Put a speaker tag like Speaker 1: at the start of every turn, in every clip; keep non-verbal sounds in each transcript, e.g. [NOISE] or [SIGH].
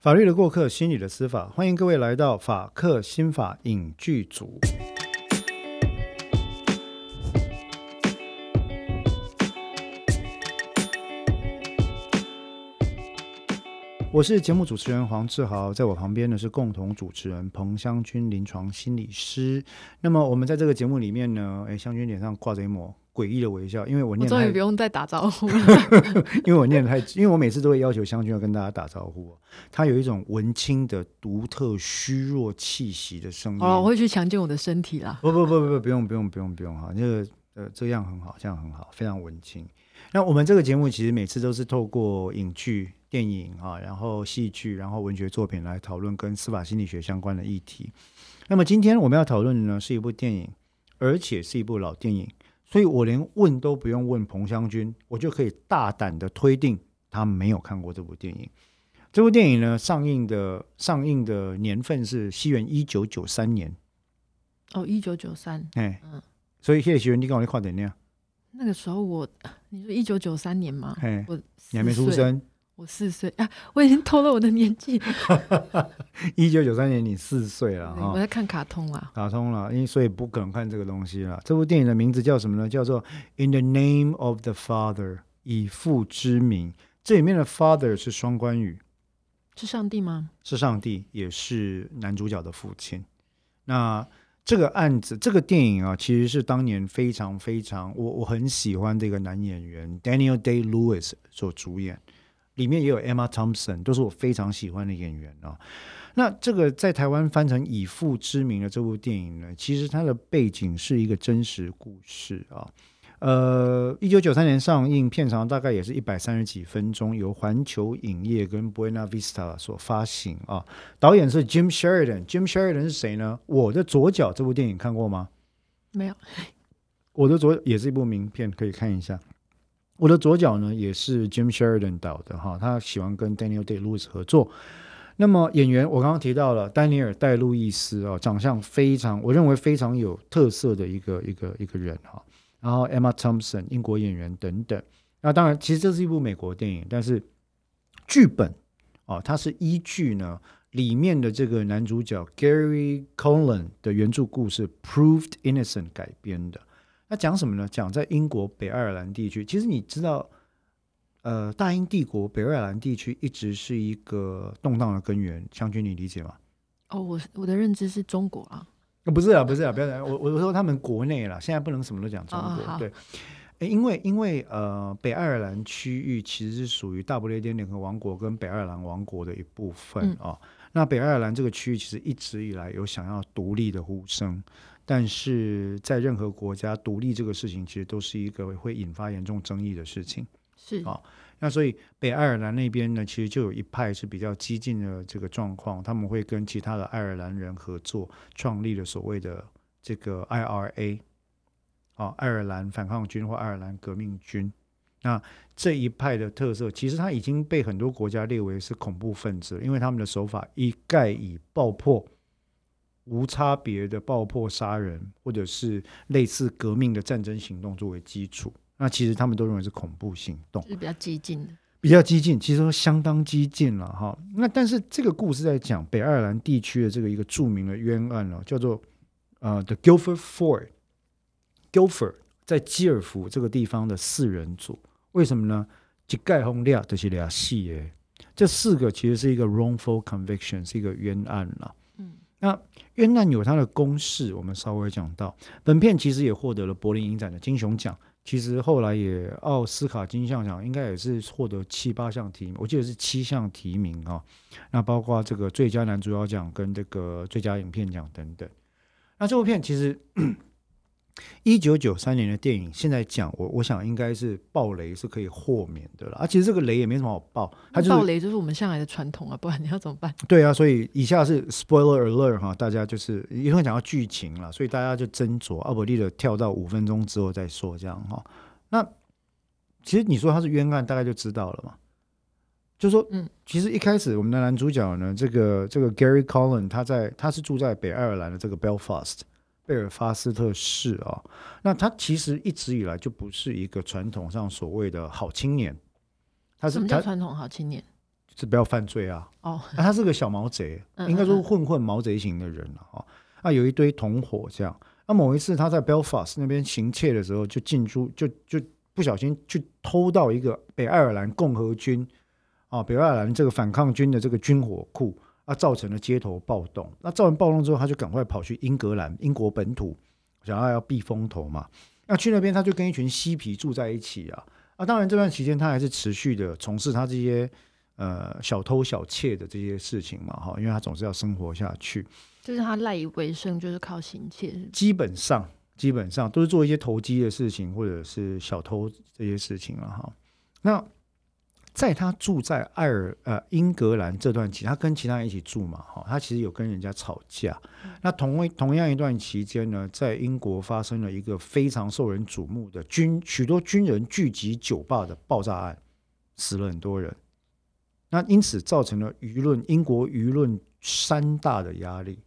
Speaker 1: 法律的过客，心理的司法，欢迎各位来到法客心法影剧组。我是节目主持人黄志豪，在我旁边呢是共同主持人彭香君，临床心理师。那么我们在这个节目里面呢，哎，香君脸上挂着一抹诡异的微笑，因为我
Speaker 2: 我
Speaker 1: 念太
Speaker 2: 终于不用再打招呼了。[LAUGHS]
Speaker 1: 因为我念的太，因为我每次都会要求湘君要跟大家打招呼、哦，他有一种文青的独特虚弱气息的声音。
Speaker 2: 哦，我会去强健我的身体啦。
Speaker 1: 不不不不不，不用不用不用不用哈，这个呃这样很好，这样很好，非常文青。那我们这个节目其实每次都是透过影剧、电影啊，然后戏剧，然后文学作品来讨论跟司法心理学相关的议题。那么今天我们要讨论的呢是一部电影，而且是一部老电影，所以我连问都不用问彭湘君，我就可以大胆的推定他没有看过这部电影。这部电影呢上映的上映的年份是西元一九九三年，
Speaker 2: 哦，一九九三。
Speaker 1: 哎，
Speaker 2: 嗯。
Speaker 1: 所以谢谢学员，你跟我快点那样，
Speaker 2: 那个时候我，你说一九九三年吗？
Speaker 1: 哎，
Speaker 2: 我
Speaker 1: 你还没，出生，
Speaker 2: 我四岁啊，我已经偷了我的年纪。[LAUGHS]
Speaker 1: 一九九三年你四岁了哈。
Speaker 2: 我在看卡通啦。
Speaker 1: 卡通了，因为所以不可能看这个东西了。这部电影的名字叫什么呢？叫做《In the Name of the Father》，以父之名。这里面的 Father 是双关语，
Speaker 2: 是上帝吗？
Speaker 1: 是上帝，也是男主角的父亲。那这个案子，这个电影啊，其实是当年非常非常我我很喜欢这个男演员 Daniel Day Lewis 所主演，里面也有 Emma Thompson，都是我非常喜欢的演员啊。那这个在台湾翻成《以父之名》的这部电影呢，其实它的背景是一个真实故事啊。呃，一九九三年上映，片长大概也是一百三十几分钟，由环球影业跟 Buena Vista 所发行啊。导演是 Jim Sheridan，Jim Sheridan 是谁呢？我的左脚这部电影看过吗？
Speaker 2: 没有。
Speaker 1: 我的左也是一部名片，可以看一下。我的左脚呢，也是 Jim Sheridan 导的哈，他喜欢跟 Daniel Day Lewis 合作。那么演员我刚刚提到了丹尼尔戴路易斯啊，长相非常，我认为非常有特色的一个一个一个人哈。然后 Emma Thompson 英国演员等等。那当然，其实这是一部美国电影，但是剧本哦，它是依据呢里面的这个男主角 Gary Colan 的原著故事《Proved Innocent》改编的。那讲什么呢？讲在英国北爱尔兰地区。其实你知道，呃，大英帝国北爱尔兰地区一直是一个动荡的根源。将军，你理解吗？
Speaker 2: 哦，我我的认知是中国啊。
Speaker 1: 呃不是啊，不是啊，不要讲我我说他们国内了，现在不能什么都讲中国，
Speaker 2: 哦
Speaker 1: 对。因为因为呃，北爱尔兰区域其实是属于大不列颠联合王国跟北爱尔兰王国的一部分
Speaker 2: 嗯
Speaker 1: 啊、那北爱尔兰这个区域其实一直以来有想要独立的呼声，但是在任何国家独立这个事情，其实都是一个会引发严重争议的事情。
Speaker 2: 是
Speaker 1: 啊那所以北爱尔兰那边呢，其实就有一派是比较激进的这个状况，他们会跟其他的爱尔兰人合作，创立了所谓的这个 IRA，啊，爱尔兰反抗军或爱尔兰革命军。那这一派的特色，其实它已经被很多国家列为是恐怖分子，因为他们的手法一概以爆破、无差别的爆破杀人，或者是类似革命的战争行动作为基础。那其实他们都认为是恐怖行动。
Speaker 2: 是比较激进的。
Speaker 1: 比较激进，其实都相当激进了哈。那但是这个故事在讲北爱尔兰地区的这个一个著名的冤案哦，叫做呃 The Guilford Ford。Guilford 在基尔福这个地方的四人组，为什么呢？一盖轰俩就是俩戏耶。这四个其实是一个 wrongful conviction，是一个冤案啦。那冤案有它的公式，我们稍微讲到。本片其实也获得了柏林影展的金熊奖。其实后来也奥斯卡金像奖应该也是获得七八项提名，我记得是七项提名啊。那包括这个最佳男主角奖跟这个最佳影片奖等等。那这部片其实一九九三年的电影，现在讲我我想应该是爆雷是可以豁免的了。啊，其实这个雷也没什么好爆，它就是
Speaker 2: 暴雷就是我们向来的传统啊，不然你要怎么办？[LAUGHS]
Speaker 1: 对啊，所以以下是 spoiler alert 哈，大家就是一会讲到剧情了，所以大家就斟酌，阿伯利的跳到五分钟之后再说这样哈。那其实你说他是冤案，大概就知道了嘛。就说，
Speaker 2: 嗯，
Speaker 1: 其实一开始我们的男主角呢，这个这个 Gary Collin，他在他是住在北爱尔兰的这个 Belfast 贝尔法斯特市啊、那他其实一直以来就不是一个传统上所谓的好青年，他
Speaker 2: 什么叫传统好青年？
Speaker 1: 是不要犯罪啊。
Speaker 2: 哦，
Speaker 1: 啊，他是个小毛贼，
Speaker 2: 嗯
Speaker 1: 应该说混混毛贼型的人了哈。啊，有一堆同伙这样。那某一次他在 Belfast 那边行窃的时候，就进出就就不小心去偷到一个北爱尔兰共和军啊，北爱尔兰这个反抗军的这个军火库啊，造成了街头暴动。那造成暴动之后，他就赶快跑去英格兰，英国本土，想要要避风头嘛。那去那边他就跟一群嬉皮住在一起啊。啊，当然这段期间他还是持续的从事他这些呃小偷小窃的这些事情嘛，哈，因为他总是要生活下去。
Speaker 2: 就是他赖以为生，就是靠行窃。
Speaker 1: 基本上基本上都是做一些投机的事情，或者是小偷这些事情了哈。那在他住在爱尔呃英格兰这段期，他跟其他人一起住嘛，哈，他其实有跟人家吵架。那同为同样一段期间呢，在英国发生了一个非常受人瞩目的军许多军人聚集酒吧的爆炸案，死了很多人。那因此造成了舆论英国舆论三大的压力。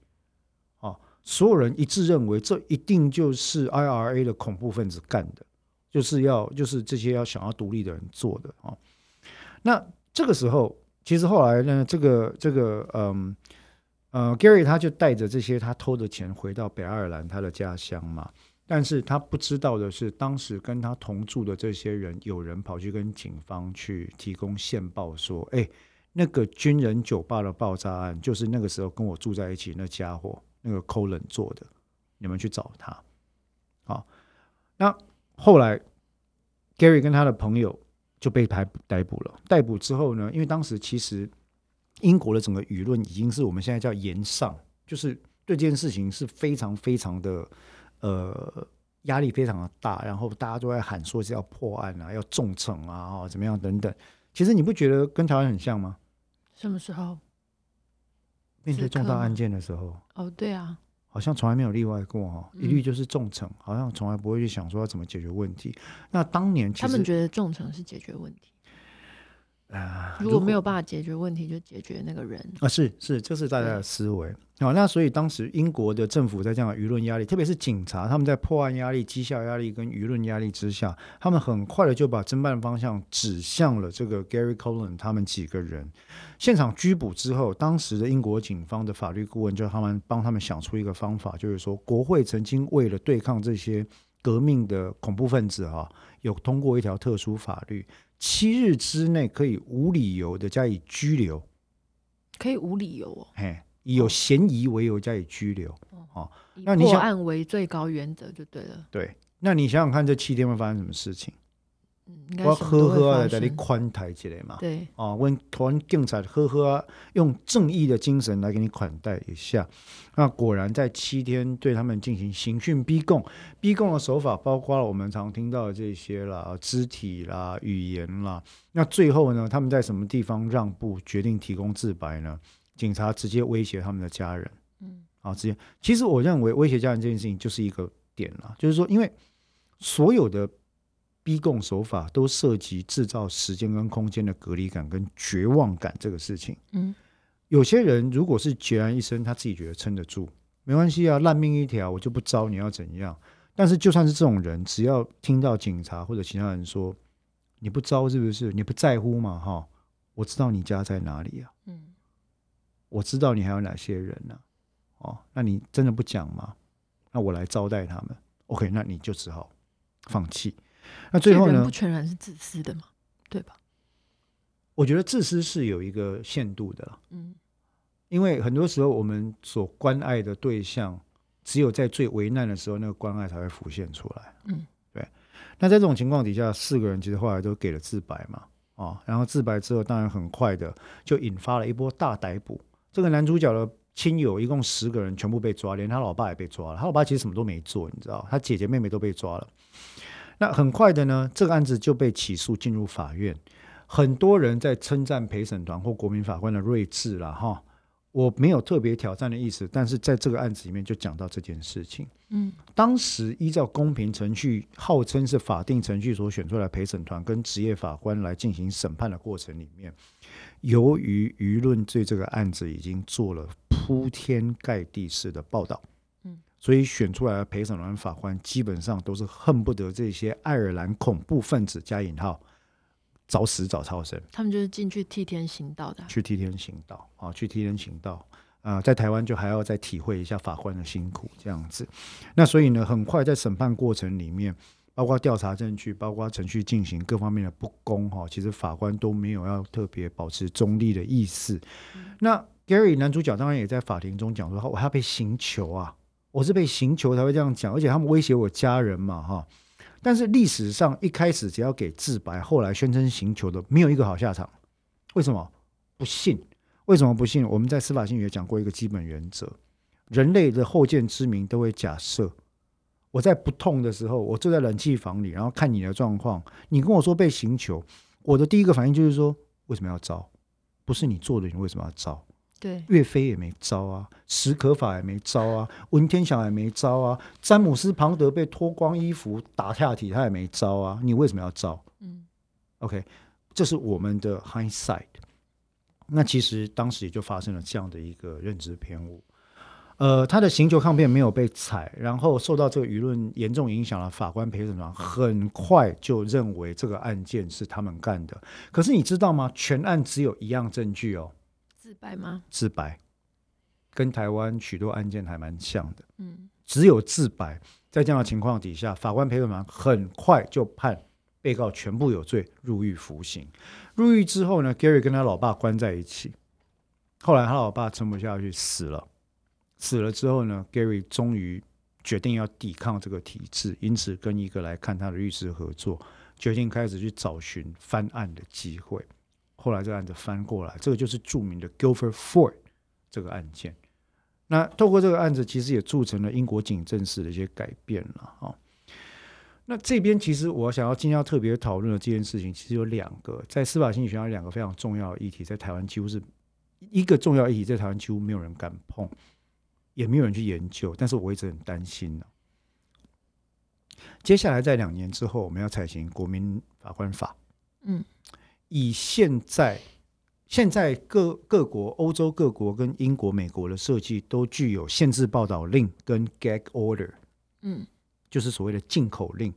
Speaker 1: 啊所有人一致认为，这一定就是 IRA 的恐怖分子干的，就是要就是这些要想要独立的人做的啊。那这个时候，其实后来呢，这个这个嗯呃，Gary 他就带着这些他偷的钱回到北爱尔兰他的家乡嘛。但是他不知道的是，当时跟他同住的这些人，有人跑去跟警方去提供线报，说：“哎，那个军人酒吧的爆炸案，就是那个时候跟我住在一起那家伙。”那个 Colin 做的，你们去找他。好，那后来 Gary 跟他的朋友就被逮逮捕了。逮捕之后呢，因为当时其实英国的整个舆论已经是我们现在叫严上，就是对这件事情是非常非常的呃压力非常的大，然后大家都在喊说是要破案啊，要重惩啊，哦怎么样等等。其实你不觉得跟台湾很像吗？
Speaker 2: 什么时候？
Speaker 1: 面对重大案件的时候，
Speaker 2: 哦，对啊，
Speaker 1: 好像从来没有例外过哈，一
Speaker 2: 嗯
Speaker 1: 律就是重惩，好像从来不会去想说要怎么解决问题。那当年其实
Speaker 2: 他们觉得重惩是解决问题，
Speaker 1: 啊，
Speaker 2: 如果没有办法解决问题，就解决那个人。
Speaker 1: 啊，是是，这是大家的思维。好，那所以当时英国的政府在这样的舆论压力，特别是警察，他们在破案压力、绩效压力跟舆论压力之下，他们很快的就把侦办方向指向了这个 Gary Colan 他们几个人。现场拘捕之后，当时的英国警方的法律顾问就他们帮他们想出一个方法，就是说国会曾经为了对抗这些革命的恐怖分子哈、有通过一条特殊法律，七日之内可以无理由的加以拘留。
Speaker 2: 可以无理由哦，
Speaker 1: 嘿，以有嫌疑为由加以拘留。
Speaker 2: 哦
Speaker 1: 那你想
Speaker 2: 破案为最高原则就对了。
Speaker 1: 对，那你想想看，这七天会发生什么事情？我呵呵在你宽台起来嘛。
Speaker 2: 对，
Speaker 1: 哦，问台湾警察呵呵啊，用正义的精神来给你款待一下。那果然在七天对他们进行刑讯逼供，逼供的手法包括了我们常听到的这些啦，肢体啦、语言啦。那最后呢，他们在什么地方让步，决定提供自白呢？警察直接威胁他们的家人。
Speaker 2: 嗯，
Speaker 1: 啊，直接。其实我认为威胁家人这件事情就是一个点了，就是说，因为所有的逼供手法都涉及制造时间跟空间的隔离感跟绝望感这个事情。
Speaker 2: 嗯，
Speaker 1: 有些人如果是孑然一身，他自己觉得撑得住，没关系啊，烂命一条，我就不招，你要怎样？但是就算是这种人，只要听到警察或者其他人说你不招是不是？你不在乎嘛？哈，我知道你家在哪里啊。
Speaker 2: 嗯，
Speaker 1: 我知道你还有哪些人呢、哦，那你真的不讲吗？那我来招待他们。OK，那你就只好放弃。那最后呢
Speaker 2: 不？全然是自私的嘛，对吧？
Speaker 1: 我觉得自私是有一个限度的啦，
Speaker 2: 嗯，
Speaker 1: 因为很多时候我们所关爱的对象，只有在最危难的时候，那个关爱才会浮现出来。
Speaker 2: 嗯，
Speaker 1: 对。那在这种情况底下，四个人其实后来都给了自白嘛，哦，然后自白之后，当然很快的就引发了一波大逮捕。这个男主角的亲友一共十个人全部被抓，连他老爸也被抓了。他老爸其实什么都没做，你知道，他姐姐妹妹都被抓了。那很快的呢，这个案子就被起诉进入法院。很多人在称赞陪审团或国民法官的睿智了，哈，我没有特别挑战的意思，但是在这个案子里面就讲到这件事情。
Speaker 2: 嗯，
Speaker 1: 当时依照公平程序，号称是法定程序所选出来陪审团跟职业法官来进行审判的过程里面，由于舆论对这个案子已经做了铺天盖地式的报道，
Speaker 2: 嗯，
Speaker 1: 所以选出来的陪审团法官基本上都是恨不得这些爱尔兰恐怖分子加引号找死找超生，
Speaker 2: 他们就是进去替天行道的啊。
Speaker 1: 去替天行道啊，去替天行道。啊、在台湾就还要再体会一下法官的辛苦，这样子。那所以呢，很快在审判过程里面，包括调查证据，包括程序进行各方面的不公哈，其实法官都没有要特别保持中立的意思。那 Gary 男主角当然也在法庭中讲说，我还要被刑求啊，我是被刑求才会这样讲，而且他们威胁我家人嘛哈。但是历史上一开始只要给自白，后来宣称刑求的，没有一个好下场。为什么？不信。为什么不信？我们在司法心理学讲过一个基本原则：人类的后见之明都会假设，我在不痛的时候，我坐在冷气房里，然后看你的状况，你跟我说被刑求，我的第一个反应就是说，为什么要招？不是你做的，你为什么要招？
Speaker 2: 对，
Speaker 1: 岳飞也没招啊，史可法也没招啊，文天祥也没招啊，詹姆斯庞德被脱光衣服打下体，他也没招啊，你为什么要招
Speaker 2: 嗯
Speaker 1: ，？OK，这是我们的 hindsight。那其实当时也就发生了这样的一个认知偏误。呃，他的刑求抗辩没有被采，然后受到这个舆论严重影响了。法官陪审团很快就认为这个案件是他们干的。可是你知道吗？全案只有一样证据哦，
Speaker 2: 自白吗？
Speaker 1: 自白，跟台湾许多案件还蛮像的，
Speaker 2: 嗯，
Speaker 1: 只有自白。在这样的情况底下，法官陪审团很快就判被告全部有罪，入狱服刑。入狱之后呢，Gary 跟他老爸关在一起。后来他老爸撑不下去死了，死了之后呢，Gary 终于决定要抵抗这个体制，因此跟一个来看他的律师合作，决定开始去找寻翻案的机会。后来这个案子翻过来，这个就是著名的 Guilford Ford 这个案件。那透过这个案子，其实也促成了英国警政史的一些改变了哦。那这边其实我想要今天要特别讨论的这件事情，其实有两个，在司法心理学上有两个非常重要的议题，在台湾几乎是一个重要议题，在台湾几乎没有人敢碰，也没有人去研究，但是我一直很担心呢、接下来在两年之后，我们要采行国民法官法，
Speaker 2: 嗯，
Speaker 1: 以现在现在各各国欧洲各国跟英国、美国的设计都具有限制报道令跟 gag order，
Speaker 2: 嗯，
Speaker 1: 就是所谓的进口令。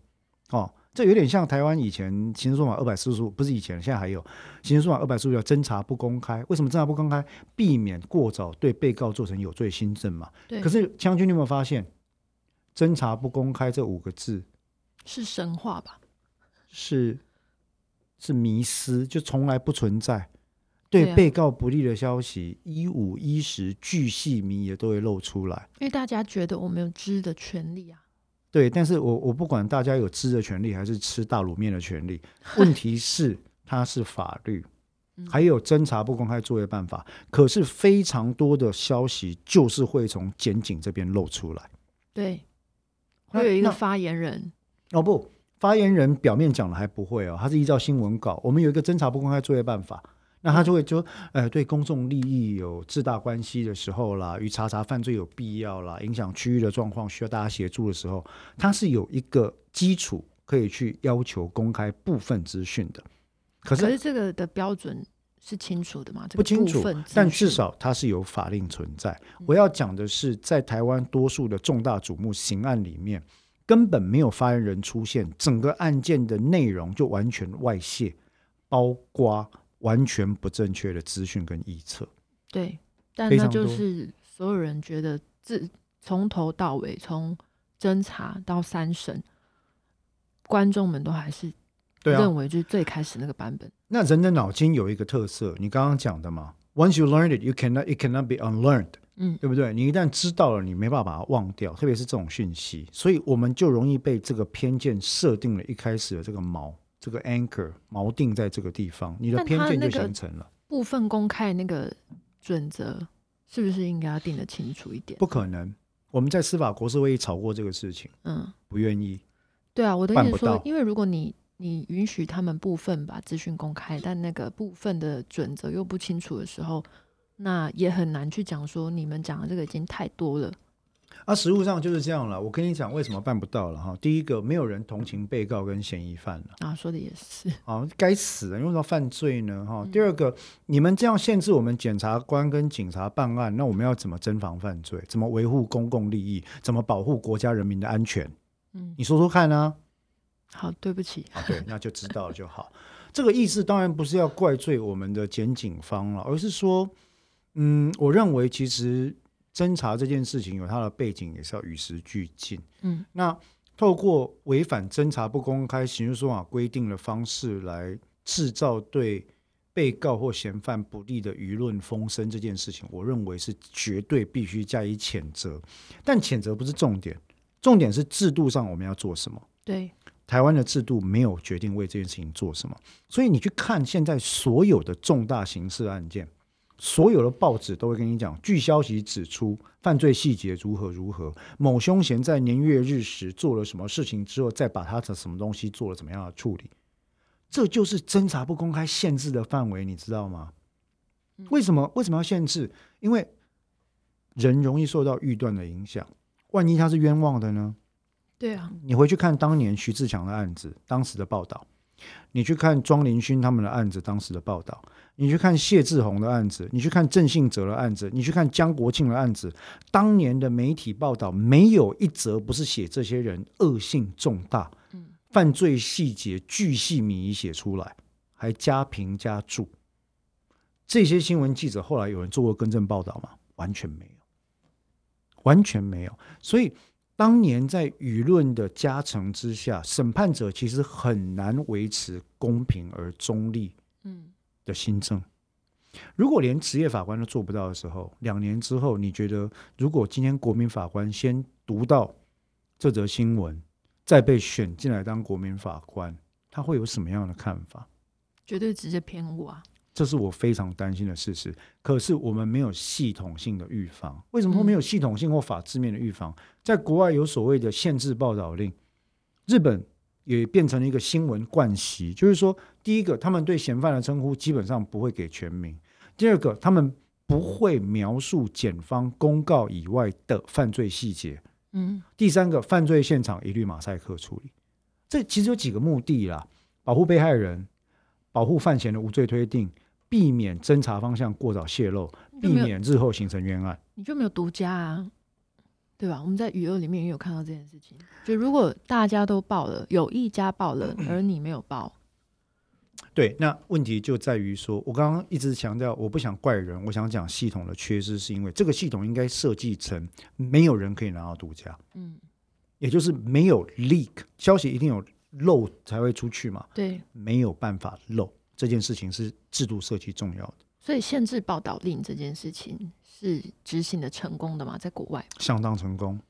Speaker 1: 哦，这有点像台湾以前刑事诉法二百四十五，不是以前，现在还有刑事诉法二百四十五叫侦查不公开。为什么侦查不公开？避免过早对被告做成有罪新证嘛。
Speaker 2: 对。
Speaker 1: 可是将军，你有没有发现，侦查不公开这五个字
Speaker 2: 是神话吧？
Speaker 1: 是是迷失，就从来不存在。对被告不利的消息，一五一十巨细靡遗都会露出来。
Speaker 2: 因为大家觉得我们有知的权利啊。
Speaker 1: 对，但是我我不管大家有知的权利还是吃大卤面的权利，问题是 [LAUGHS] 它是法律，
Speaker 2: 嗯
Speaker 1: 还有侦查不公开作业办法。可是非常多的消息就是会从检警这边露出来。
Speaker 2: 对，会有一个发言人，
Speaker 1: 哦不，发言人表面讲的还不会哦，他是依照新闻稿，我们有一个侦查不公开作业办法，那他就会说，呃，对公众利益有至大关系的时候啦，与查查犯罪有必要啦，影响区域的状况需要大家协助的时候，他是有一个基础可以去要求公开部分资讯的。可是
Speaker 2: 可是这个的标准是清楚的吗？这个
Speaker 1: 不清楚但至少它是有法令存在。
Speaker 2: 嗯
Speaker 1: 我要讲的是，在台湾多数的重大瞩目刑案里面，根本没有发言人出现，整个案件的内容就完全外泄，包括完全不正确的资讯跟臆测。
Speaker 2: 对，但那就是所有人觉得自从头到尾，从侦查到三审，观众们都还是认，为就是最开始那个版本。
Speaker 1: 那人的脑筋有一个特色，你刚刚讲的嘛，once you learned it, you cannot it cannot be unlearned。
Speaker 2: 嗯，
Speaker 1: 对不对？你一旦知道了，你没办法把它忘掉，特别是这种讯息，所以我们就容易被这个偏见设定了一开始的这个锚，这个 anchor 锚定在这个地方，你的偏见就形成了。
Speaker 2: 部分公开那个准则是不是应该要定得清楚一点？
Speaker 1: 不可能，我们在司法国事会议吵过这个事情，
Speaker 2: 嗯，
Speaker 1: 不愿意。
Speaker 2: 对啊，我的意思是说因为如果你你允许他们部分把资讯公开，但那个部分的准则又不清楚的时候，那也很难去讲说你们讲的这个已经太多了。
Speaker 1: 啊，实物上就是这样了。我跟你讲，为什么办不到了哈？第一个，没有人同情被告跟嫌疑犯了。
Speaker 2: 啊，说的也是，
Speaker 1: 啊，[LAUGHS] 该死的，你为什么犯罪呢？哈。
Speaker 2: 嗯
Speaker 1: 第二个，你们这样限制我们检察官跟警察办案，那我们要怎么侦防犯罪？怎么维护公共利益？怎么保护国家人民的安全？
Speaker 2: 嗯，
Speaker 1: 你说说看啊。
Speaker 2: 好，对不起，
Speaker 1: 啊，[LAUGHS] 对，那就知道了就好。这个意思当然不是要怪罪我们的检警方了，而是说，嗯，我认为其实侦查这件事情有它的背景，也是要与时俱进。
Speaker 2: 嗯，
Speaker 1: 那透过违反侦查不公开刑事诉讼法规定的方式来制造对被告或嫌犯不利的舆论风声，这件事情，我认为是绝对必须加以谴责。但谴责不是重点，重点是制度上我们要做什么。
Speaker 2: 对，
Speaker 1: 台湾的制度没有决定为这件事情做什么，所以你去看现在所有的重大刑事案件，所有的报纸都会跟你讲，据消息指出，犯罪细节如何如何，某凶嫌在年月日时做了什么事情之后，再把他的什么东西做了怎么样的处理，这就是侦查不公开限制的范围，你知道吗？为什么为什么要限制？因为人容易受到预断的影响，万一他是冤枉的呢？
Speaker 2: 对啊，
Speaker 1: 你回去看当年徐志强的案子，当时的报道；你去看庄林勋他们的案子，当时的报道；你去看谢志宏的案子，你去看郑信哲的案子，你去看江国庆的案子，当年的媒体报道没有一则不是写这些人恶性重大，
Speaker 2: 嗯
Speaker 1: 犯罪细节巨细靡遗写出来，还加评加注。这些新闻记者后来有人做过更正报道吗？完全没有，完全没有。所以当年在舆论的加成之下，审判者其实很难维持公平而中立
Speaker 2: 嗯，
Speaker 1: 的新政。如果连职业法官都做不到的时候，两年之后，你觉得如果今天国民法官先读到这则新闻，再被选进来当国民法官，他会有什么样的看法？
Speaker 2: 绝对直接偏误啊。
Speaker 1: 这是我非常担心的事实。可是我们没有系统性的预防，为什么会没有系统性或法制面的预防？在国外有所谓的限制报道令，日本也变成了一个新闻惯习，就是说，第一个，他们对嫌犯的称呼基本上不会给全名；第二个，他们不会描述检方公告以外的犯罪细节；
Speaker 2: 嗯
Speaker 1: 第三个，犯罪现场一律马赛克处理。这其实有几个目的啦：保护被害人，保护犯嫌的无罪推定，避免侦查方向过早泄露，避免日后形成冤案。
Speaker 2: 你就没有独家啊，对吧？我们在娱乐里面也有看到这件事情。就如果大家都报了，有一家报了，[CLEARS THROAT] 而你没有报，
Speaker 1: 对，那问题就在于说，我刚刚一直强调，我不想怪人，我想讲系统的缺失，是因为这个系统应该设计成没有人可以拿到独家，
Speaker 2: 嗯，
Speaker 1: 也就是没有 leak 消息一定有漏才会出去嘛，
Speaker 2: 对，
Speaker 1: 没有办法漏这件事情是制度设计重要的。
Speaker 2: 所以限制报道令这件事情是执行的成功的吗？在国外，
Speaker 1: 相当成功，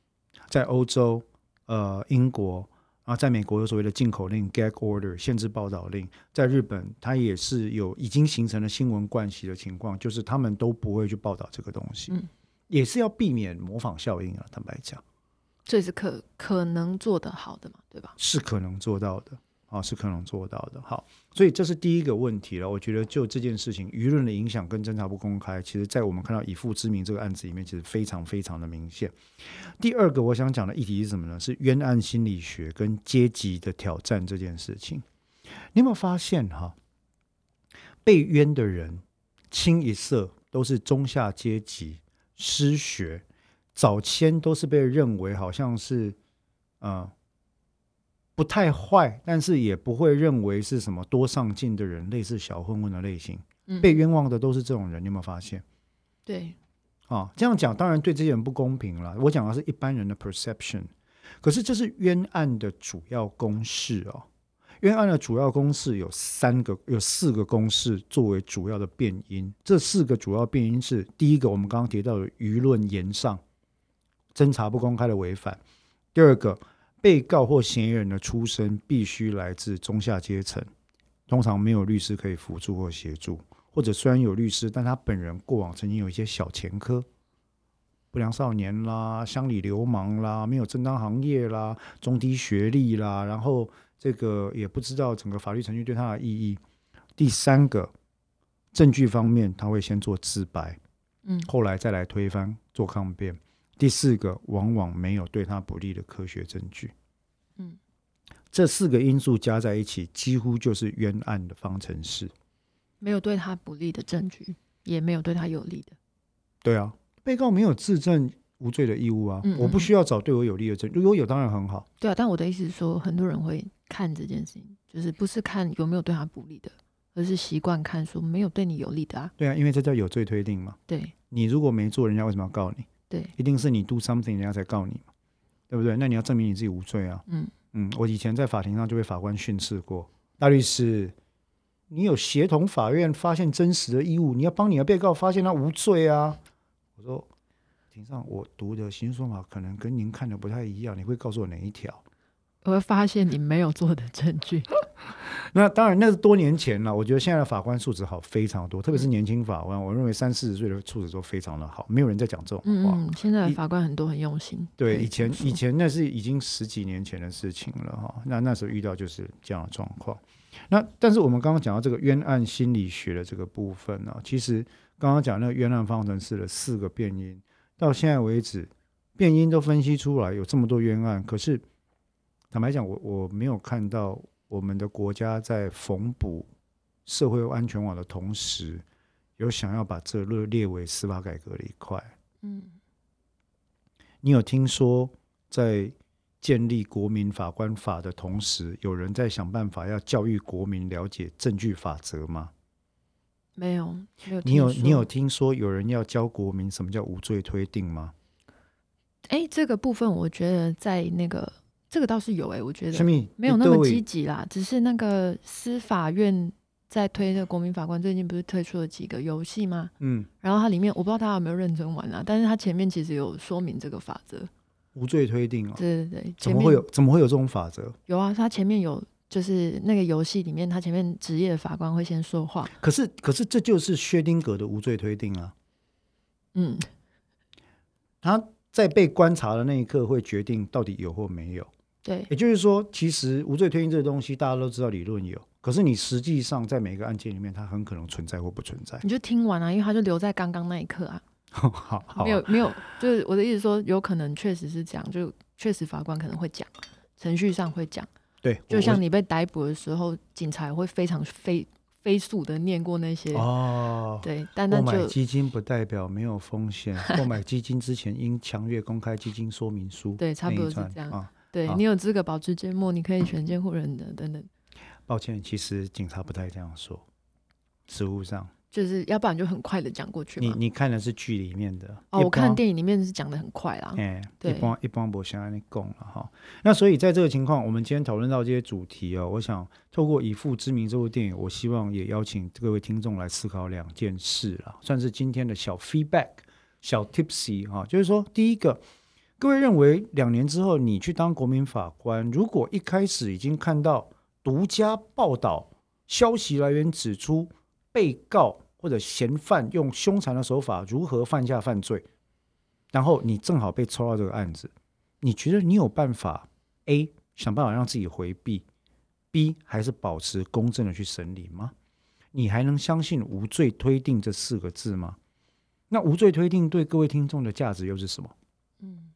Speaker 1: 在欧洲、呃英国，然后在美国有所谓的进口令 （gag order） 限制报道令，在日本它也是有已经形成了新闻惯习的情况，就是他们都不会去报道这个东西，
Speaker 2: 嗯
Speaker 1: 也是要避免模仿效应啊。坦白讲，
Speaker 2: 这是可可能做得好的嘛？对吧？
Speaker 1: 是可能做到的。啊，是可能做到的。好，所以这是第一个问题了。我觉得就这件事情，舆论的影响跟侦查不公开，其实在我们看到以父之名这个案子里面，其实非常非常的明显。第二个我想讲的议题是什么呢？是冤案心理学跟阶级的挑战这件事情。你有没有发现哈？被冤的人清一色都是中下阶级、失学，早先都是被认为好像是呃不太坏，但是也不会认为是什么多上进的人，类似小混混的类型。
Speaker 2: 嗯，
Speaker 1: 被冤枉的都是这种人，你有没有发现？
Speaker 2: 对，
Speaker 1: 啊，这样讲当然对这些人不公平了。我讲的是一般人的 perception，可是这是冤案的主要公式哦。冤案的主要公式有三个，有四个公式作为主要的变因。这四个主要变因是：第一个，我们刚刚提到的舆论言上，侦查不公开的违反；第二个，被告或嫌疑人的出身必须来自中下阶层，通常没有律师可以辅助或协助。或者虽然有律师，但他本人过往曾经有一些小前科，不良少年啦、乡里流氓啦、没有正当行业啦、中低学历啦，然后这个也不知道整个法律程序对他的意义。第三个，证据方面他会先做自白，
Speaker 2: 嗯
Speaker 1: 后来再来推翻做抗辩。第四个，往往没有对他不利的科学证据。
Speaker 2: 嗯，
Speaker 1: 这四个因素加在一起，几乎就是冤案的方程式。
Speaker 2: 没有对他不利的证据，也没有对他有利的。
Speaker 1: 对啊，被告没有自证无罪的义务啊，
Speaker 2: 嗯嗯
Speaker 1: 我不需要找对我有利的证据，如果有当然很好。
Speaker 2: 对啊，但我的意思是说，很多人会看这件事情，就是不是看有没有对他不利的，而是习惯看说没有对你有利的啊。
Speaker 1: 对啊，因为这叫有罪推定嘛。
Speaker 2: 对
Speaker 1: 你如果没做，人家为什么要告你？
Speaker 2: 对，
Speaker 1: 一定是你 do something，人家才告你嘛，对不对？那你要证明你自己无罪啊。
Speaker 2: 嗯
Speaker 1: 嗯，我以前在法庭上就被法官训斥过，大律师，你有协同法院发现真实的义务，你要帮你的被告发现他无罪啊。我说，庭上我读的刑事说法可能跟您看的不太一样，你会告诉我哪一条？
Speaker 2: 我会发现你没有做的证据。[LAUGHS]
Speaker 1: 那当然，那是多年前了。我觉得现在的法官素质好非常多，特别是年轻法官，我认为三四十岁的素质都非常的好，没有人在讲这种话。
Speaker 2: 嗯嗯，现在的法官很多很用心。
Speaker 1: 对，
Speaker 2: 以
Speaker 1: 以前以前那是已经十几年前的事情了哈。那那时候遇到就是这样的状况。那但是我们刚刚讲到这个冤案心理学的这个部分呢、其实刚刚讲那个冤案方程式的四个变因，到现在为止，变因都分析出来有这么多冤案，可是坦白讲，我我没有看到我们的国家在缝补社会安全网的同时，有想要把这列列为司法改革的一块。
Speaker 2: 嗯，
Speaker 1: 你有听说在建立国民法官法的同时，有人在想办法要教育国民了解证据法则吗？
Speaker 2: 没有没有。
Speaker 1: 你有你有听说有人要教国民什么叫无罪推定吗？
Speaker 2: 哎，这个部分我觉得在那个这个倒是有哎、我觉得没有那么积
Speaker 1: 极？
Speaker 2: 啦，只是那个司法院在推的国民法官最近不是推出了几个游戏吗？
Speaker 1: 嗯，
Speaker 2: 然后它里面我不知道大家有没有认真玩啊，但是它前面其实有说明这个法则。
Speaker 1: 无罪推定啊，
Speaker 2: 对对对，
Speaker 1: 怎么会有怎么会有这种法则？
Speaker 2: 有啊？它前面有就是那个游戏里面，它前面职业的法官会先说话。
Speaker 1: 可是可是这就是薛丁格的无罪推定啊，
Speaker 2: 嗯，
Speaker 1: 他在被观察的那一刻会决定到底有或没有。
Speaker 2: 对
Speaker 1: 也就是说，其实无罪推定这个东西大家都知道理论有，可是你实际上在每个案件里面，它很可能存在或不存在。
Speaker 2: 你就听完啊，因为它就留在刚刚那一刻啊，
Speaker 1: 好
Speaker 2: 没有没有，就是我的意思说，有可能确实是这样，就确实法官可能会讲，程序上会讲。
Speaker 1: 对，
Speaker 2: 就像你被逮捕的时候，警察会非常飞飞速的念过那些，
Speaker 1: 哦，
Speaker 2: 对，但那
Speaker 1: 购买
Speaker 2: 就
Speaker 1: 基金不代表没有风险，购买基金之前应详阅公开基金说明书。[LAUGHS]
Speaker 2: 对，差不多是这样。
Speaker 1: 啊。好
Speaker 2: 对你有资格保持缄默，你可以选监护人的等等，
Speaker 1: 抱歉，其实警察不太这样说。实务上，
Speaker 2: 就是要不然就很快的讲过去嘛。
Speaker 1: 你你看的是剧里面的
Speaker 2: 哦，我看
Speaker 1: 影。
Speaker 2: 电影里面是讲的很快啦。
Speaker 1: 哎，一般一般不想让你供了哈。那所以在这个情况，我们今天讨论到这些主题哦，我想透过《以父之名》这部电影，我希望也邀请各位听众来思考两件事啦，算是今天的小 feedback、小 tipsy 哈、就是说，第一个，各位认为两年之后你去当国民法官，如果一开始已经看到独家报道、消息来源指出被告或者嫌犯用凶残的手法如何犯下犯罪，然后你正好被抽到这个案子，你觉得你有办法 A 想办法让自己回避，B 还是保持公正的去审理吗？你还能相信无罪推定这四个字吗？那无罪推定对各位听众的价值又是什么？
Speaker 2: 嗯，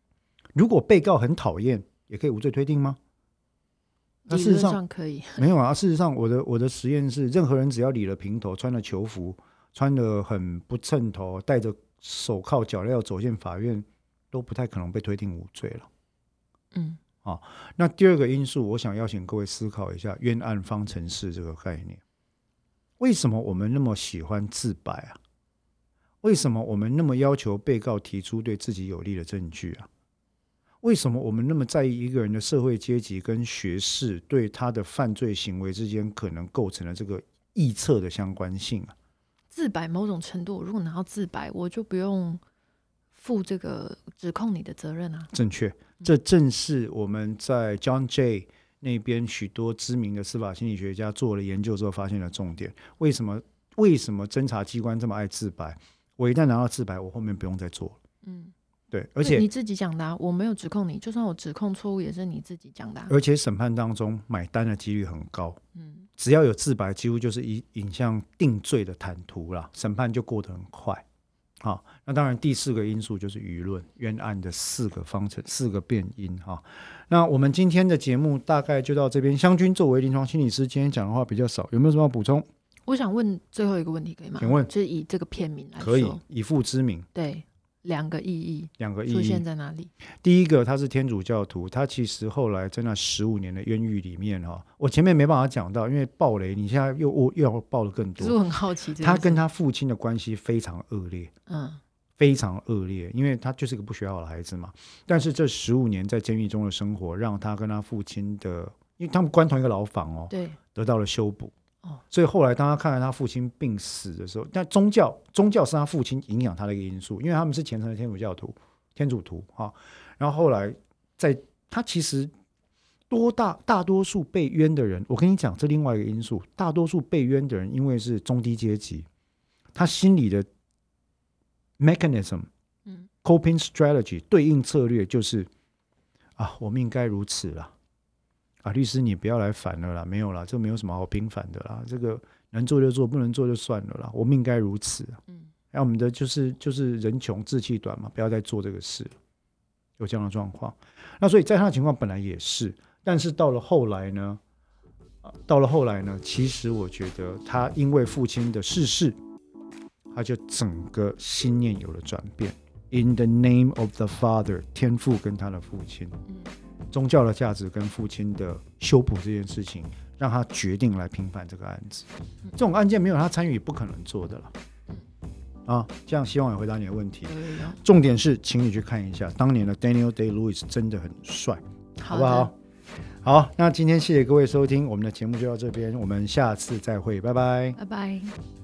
Speaker 1: 如果被告很讨厌，也可以无罪推定吗？那事实上
Speaker 2: 上可以。[LAUGHS]
Speaker 1: 没有啊，事实上，我的我的实验是，任何人只要理了平头，穿了囚服，穿的很不称头，戴着手铐脚镣走进法院，都不太可能被推定无罪了。
Speaker 2: 嗯
Speaker 1: 那第二个因素，我想邀请各位思考一下冤案方程式这个概念。为什么我们那么喜欢自白啊？为什么我们那么要求被告提出对自己有利的证据啊？为什么我们那么在意一个人的社会阶级跟学识对他的犯罪行为之间可能构成了这个臆测的相关性啊？
Speaker 2: 自白某种程度，如果拿到自白，我就不用负这个指控你的责任啊。
Speaker 1: 正确，这正是我们在 John Jay 那边许多知名的司法心理学家做了研究之后发现的重点。为什么？为什么侦查机关这么爱自白？我一旦拿到自白，我后面不用再做了。
Speaker 2: 嗯，
Speaker 1: 对，而且
Speaker 2: 你自己讲的、啊，我没有指控你，就算我指控错误，也是你自己讲的、啊。
Speaker 1: 而且审判当中买单的几率很高，
Speaker 2: 嗯
Speaker 1: 只要有自白，几乎就是引引向定罪的坦途啦，审判就过得很快。好，那当然第四个因素就是舆论冤案的四个方程、四个变因哈。那我们今天的节目大概就到这边。湘君作为临床心理师，今天讲的话比较少，有没有什么要补充？
Speaker 2: 我想问最后一个问题，可以吗？
Speaker 1: 请问
Speaker 2: 就是以这个片名来说，
Speaker 1: 可以，以父之名。
Speaker 2: 对，两个意义
Speaker 1: 两个意
Speaker 2: 出现。在哪里？
Speaker 1: 第一个，他是天主教徒，他其实后来在那十五年的冤狱里面哈、我前面没办法讲到，因为暴雷，你现在又又又要爆的更多。
Speaker 2: 是我很好奇
Speaker 1: 他跟他父亲的关系非常恶劣，
Speaker 2: 嗯
Speaker 1: 非常恶劣，因为他就是个不学好的孩子嘛。但是这十五年在监狱中的生活，让他跟他父亲的，因为他们关同一个牢房哦，
Speaker 2: 对
Speaker 1: 得到了修补。
Speaker 2: 哦
Speaker 1: 所以后来当他看到他父亲病死的时候，但宗教宗教是他父亲影响他的一个因素，因为他们是虔诚的天主教徒、天主徒哈、然后后来在他其实多大大多数被冤的人，我跟你讲，这另外一个因素，大多数被冤的人因为是中低阶级，他心里的 mechanism
Speaker 2: 嗯
Speaker 1: coping strategy 对应策略就是啊，我命该如此啦。啊，律师你不要来烦了啦，没有啦，这没有什么好平反的啦，这个能做就做，不能做就算了啦，我命该如此。
Speaker 2: 嗯
Speaker 1: 那、我们的就是就是人穷志气短嘛，不要再做这个事，有这样的状况。那所以在他的情况本来也是，但是到了后来呢，啊到了后来呢，其实我觉得他因为父亲的逝世，他就整个心念有了转变。In the name of the Father，天父跟他的父亲，
Speaker 2: 嗯
Speaker 1: 宗教的价值跟父亲的修补这件事情，让他决定来平反这个案子。这种案件没有他参与，不可能做的了。啊，这样希望也回答你的问题。重点是，请你去看一下当年的 Daniel Day Lewis 真的很帅，好不好？好，那今天谢谢各位收听，我们的节目就到这边，我们下次再会，拜拜。
Speaker 2: 拜拜。